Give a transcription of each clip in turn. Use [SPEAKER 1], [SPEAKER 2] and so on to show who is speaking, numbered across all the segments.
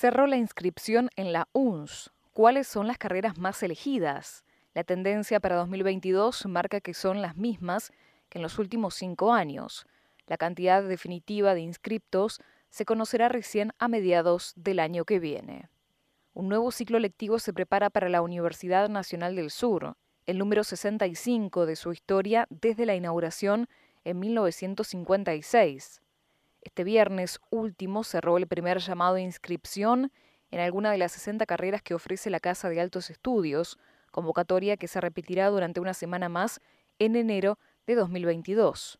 [SPEAKER 1] Cerró la inscripción en la UNS. ¿Cuáles son las carreras más elegidas? La tendencia para 2022 marca que son las mismas que en los últimos cinco años. La cantidad definitiva de inscriptos se conocerá recién a mediados del año que viene. Un nuevo ciclo lectivo se prepara para la Universidad Nacional del Sur, el número 65 de su historia desde la inauguración en 1956. Este viernes último cerró el primer llamado de inscripción en alguna de las 60 carreras que ofrece la Casa de Altos Estudios, convocatoria que se repetirá durante una semana más en enero de 2022.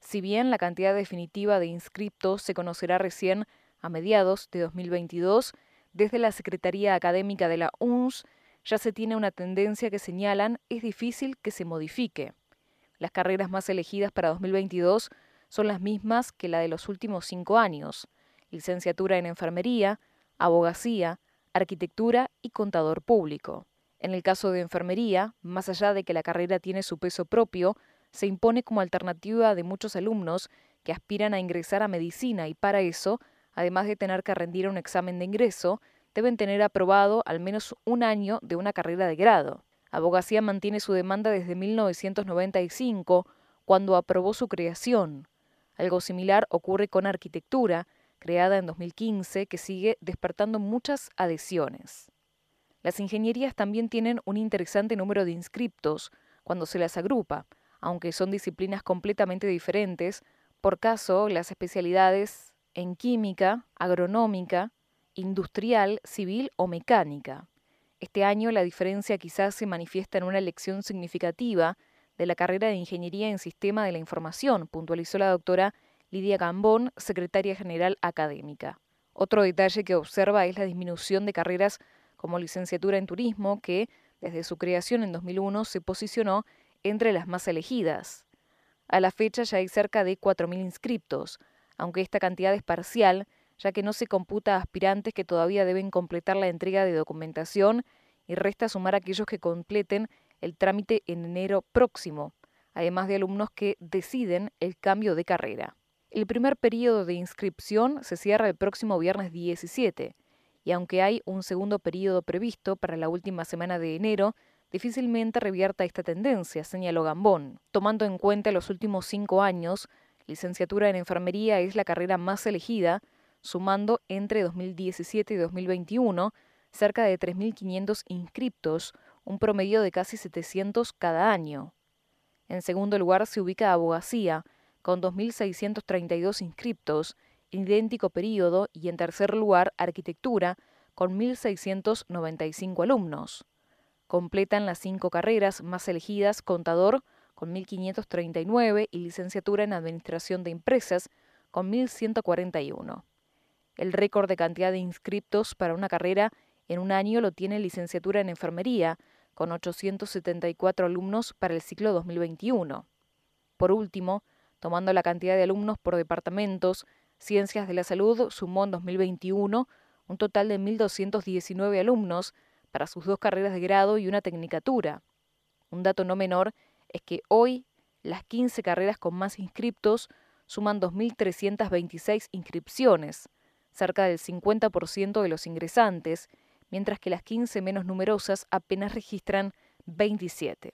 [SPEAKER 1] Si bien la cantidad definitiva de inscriptos se conocerá recién a mediados de 2022, desde la Secretaría Académica de la UNS ya se tiene una tendencia que señalan es difícil que se modifique. Las carreras más elegidas para 2022 son las mismas que la de los últimos cinco años, licenciatura en enfermería, abogacía, arquitectura y contador público. En el caso de enfermería, más allá de que la carrera tiene su peso propio, se impone como alternativa de muchos alumnos que aspiran a ingresar a medicina y para eso, además de tener que rendir un examen de ingreso, deben tener aprobado al menos un año de una carrera de grado. Abogacía mantiene su demanda desde 1995, cuando aprobó su creación. Algo similar ocurre con arquitectura, creada en 2015, que sigue despertando muchas adhesiones. Las ingenierías también tienen un interesante número de inscriptos cuando se las agrupa, aunque son disciplinas completamente diferentes, por caso las especialidades en química, agronómica, industrial, civil o mecánica. Este año la diferencia quizás se manifiesta en una elección significativa de la carrera de Ingeniería en Sistema de la Información, puntualizó la doctora Lidia Gambón, secretaria general académica. Otro detalle que observa es la disminución de carreras como licenciatura en turismo, que desde su creación en 2001 se posicionó entre las más elegidas. A la fecha ya hay cerca de 4.000 inscriptos, aunque esta cantidad es parcial, ya que no se computa a aspirantes que todavía deben completar la entrega de documentación y resta sumar a aquellos que completen el trámite en enero próximo, además de alumnos que deciden el cambio de carrera. El primer periodo de inscripción se cierra el próximo viernes 17, y aunque hay un segundo periodo previsto para la última semana de enero, difícilmente revierta esta tendencia, señaló Gambón. Tomando en cuenta los últimos cinco años, licenciatura en enfermería es la carrera más elegida, sumando entre 2017 y 2021 cerca de 3.500 inscriptos, un promedio de casi 700 cada año. En segundo lugar se ubica abogacía, con 2.632 inscriptos, idéntico periodo, y en tercer lugar arquitectura, con 1.695 alumnos. Completan las cinco carreras más elegidas contador, con 1.539, y licenciatura en administración de empresas, con 1.141. El récord de cantidad de inscriptos para una carrera en un año lo tiene licenciatura en enfermería, con 874 alumnos para el ciclo 2021. Por último, tomando la cantidad de alumnos por departamentos, Ciencias de la Salud sumó en 2021 un total de 1.219 alumnos para sus dos carreras de grado y una tecnicatura. Un dato no menor es que hoy las 15 carreras con más inscriptos suman 2.326 inscripciones, cerca del 50% de los ingresantes, mientras que las 15 menos numerosas apenas registran 27.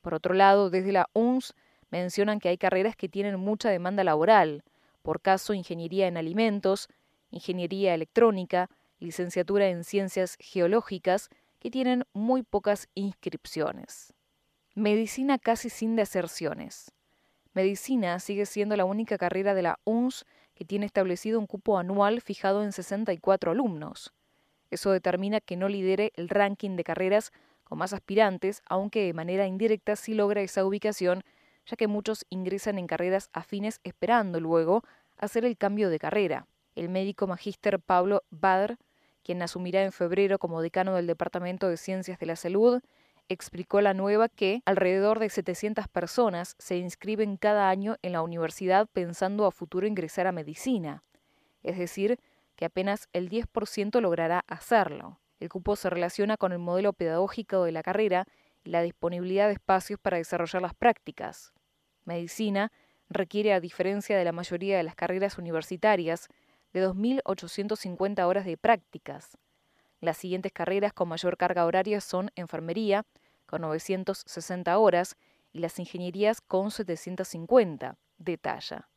[SPEAKER 1] Por otro lado, desde la UNS mencionan que hay carreras que tienen mucha demanda laboral, por caso ingeniería en alimentos, ingeniería electrónica, licenciatura en ciencias geológicas, que tienen muy pocas inscripciones. Medicina casi sin deserciones. Medicina sigue siendo la única carrera de la UNS que tiene establecido un cupo anual fijado en 64 alumnos. Eso determina que no lidere el ranking de carreras con más aspirantes, aunque de manera indirecta sí logra esa ubicación, ya que muchos ingresan en carreras afines esperando luego hacer el cambio de carrera. El médico magíster Pablo Badr, quien asumirá en febrero como decano del Departamento de Ciencias de la Salud, explicó la nueva que alrededor de 700 personas se inscriben cada año en la universidad pensando a futuro ingresar a medicina. Es decir, que apenas el 10% logrará hacerlo. El cupo se relaciona con el modelo pedagógico de la carrera y la disponibilidad de espacios para desarrollar las prácticas. Medicina requiere, a diferencia de la mayoría de las carreras universitarias, de 2.850 horas de prácticas. Las siguientes carreras con mayor carga horaria son enfermería, con 960 horas, y las ingenierías con 750, detalla.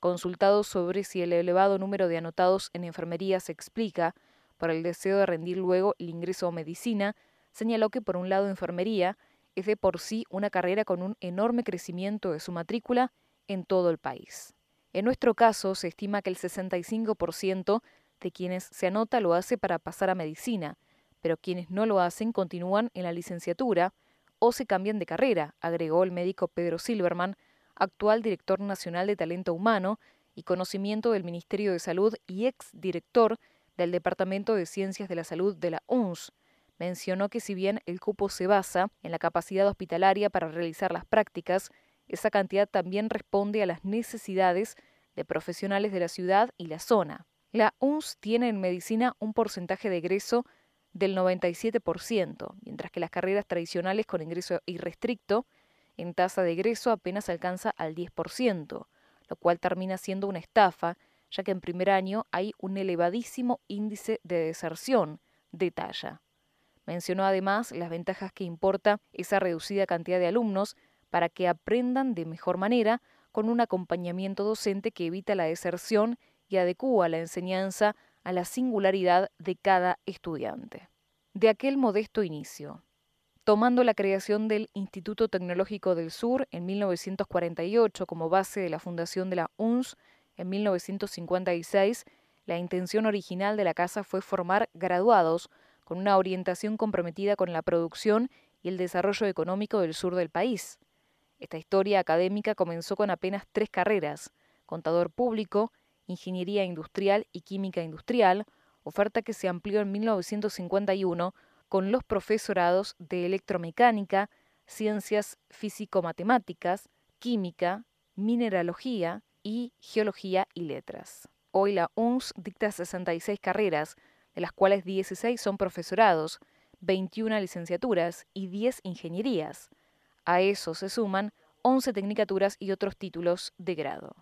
[SPEAKER 1] Consultado sobre si el elevado número de anotados en enfermería se explica por el deseo de rendir luego el ingreso a medicina, señaló que por un lado enfermería es de por sí una carrera con un enorme crecimiento de su matrícula en todo el país. En nuestro caso, se estima que el 65% de quienes se anota lo hace para pasar a medicina, pero quienes no lo hacen continúan en la licenciatura o se cambian de carrera, agregó el médico Pedro Silverman, actual director nacional de talento humano y conocimiento del Ministerio de Salud y ex director del Departamento de Ciencias de la Salud de la UNS. Mencionó que si bien el cupo se basa en la capacidad hospitalaria para realizar las prácticas, esa cantidad también responde a las necesidades de profesionales de la ciudad y la zona. La UNS tiene en medicina un porcentaje de egreso del 97%, mientras que las carreras tradicionales con ingreso irrestricto en tasa de egreso apenas alcanza al 10%, lo cual termina siendo una estafa, ya que en primer año hay un elevadísimo índice de deserción, detalla. Mencionó además las ventajas que importa esa reducida cantidad de alumnos para que aprendan de mejor manera con un acompañamiento docente que evita la deserción y adecúa la enseñanza a la singularidad de cada estudiante. De aquel modesto inicio, tomando la creación del Instituto Tecnológico del Sur en 1948 como base de la fundación de la UNS en 1956, la intención original de la casa fue formar graduados con una orientación comprometida con la producción y el desarrollo económico del sur del país. Esta historia académica comenzó con apenas tres carreras, contador público, ingeniería industrial y química industrial, oferta que se amplió en 1951 con los profesorados de electromecánica, ciencias físico-matemáticas, química, mineralogía y geología y letras. Hoy la UNS dicta 66 carreras, de las cuales 16 son profesorados, 21 licenciaturas y 10 ingenierías. A eso se suman 11 tecnicaturas y otros títulos de grado.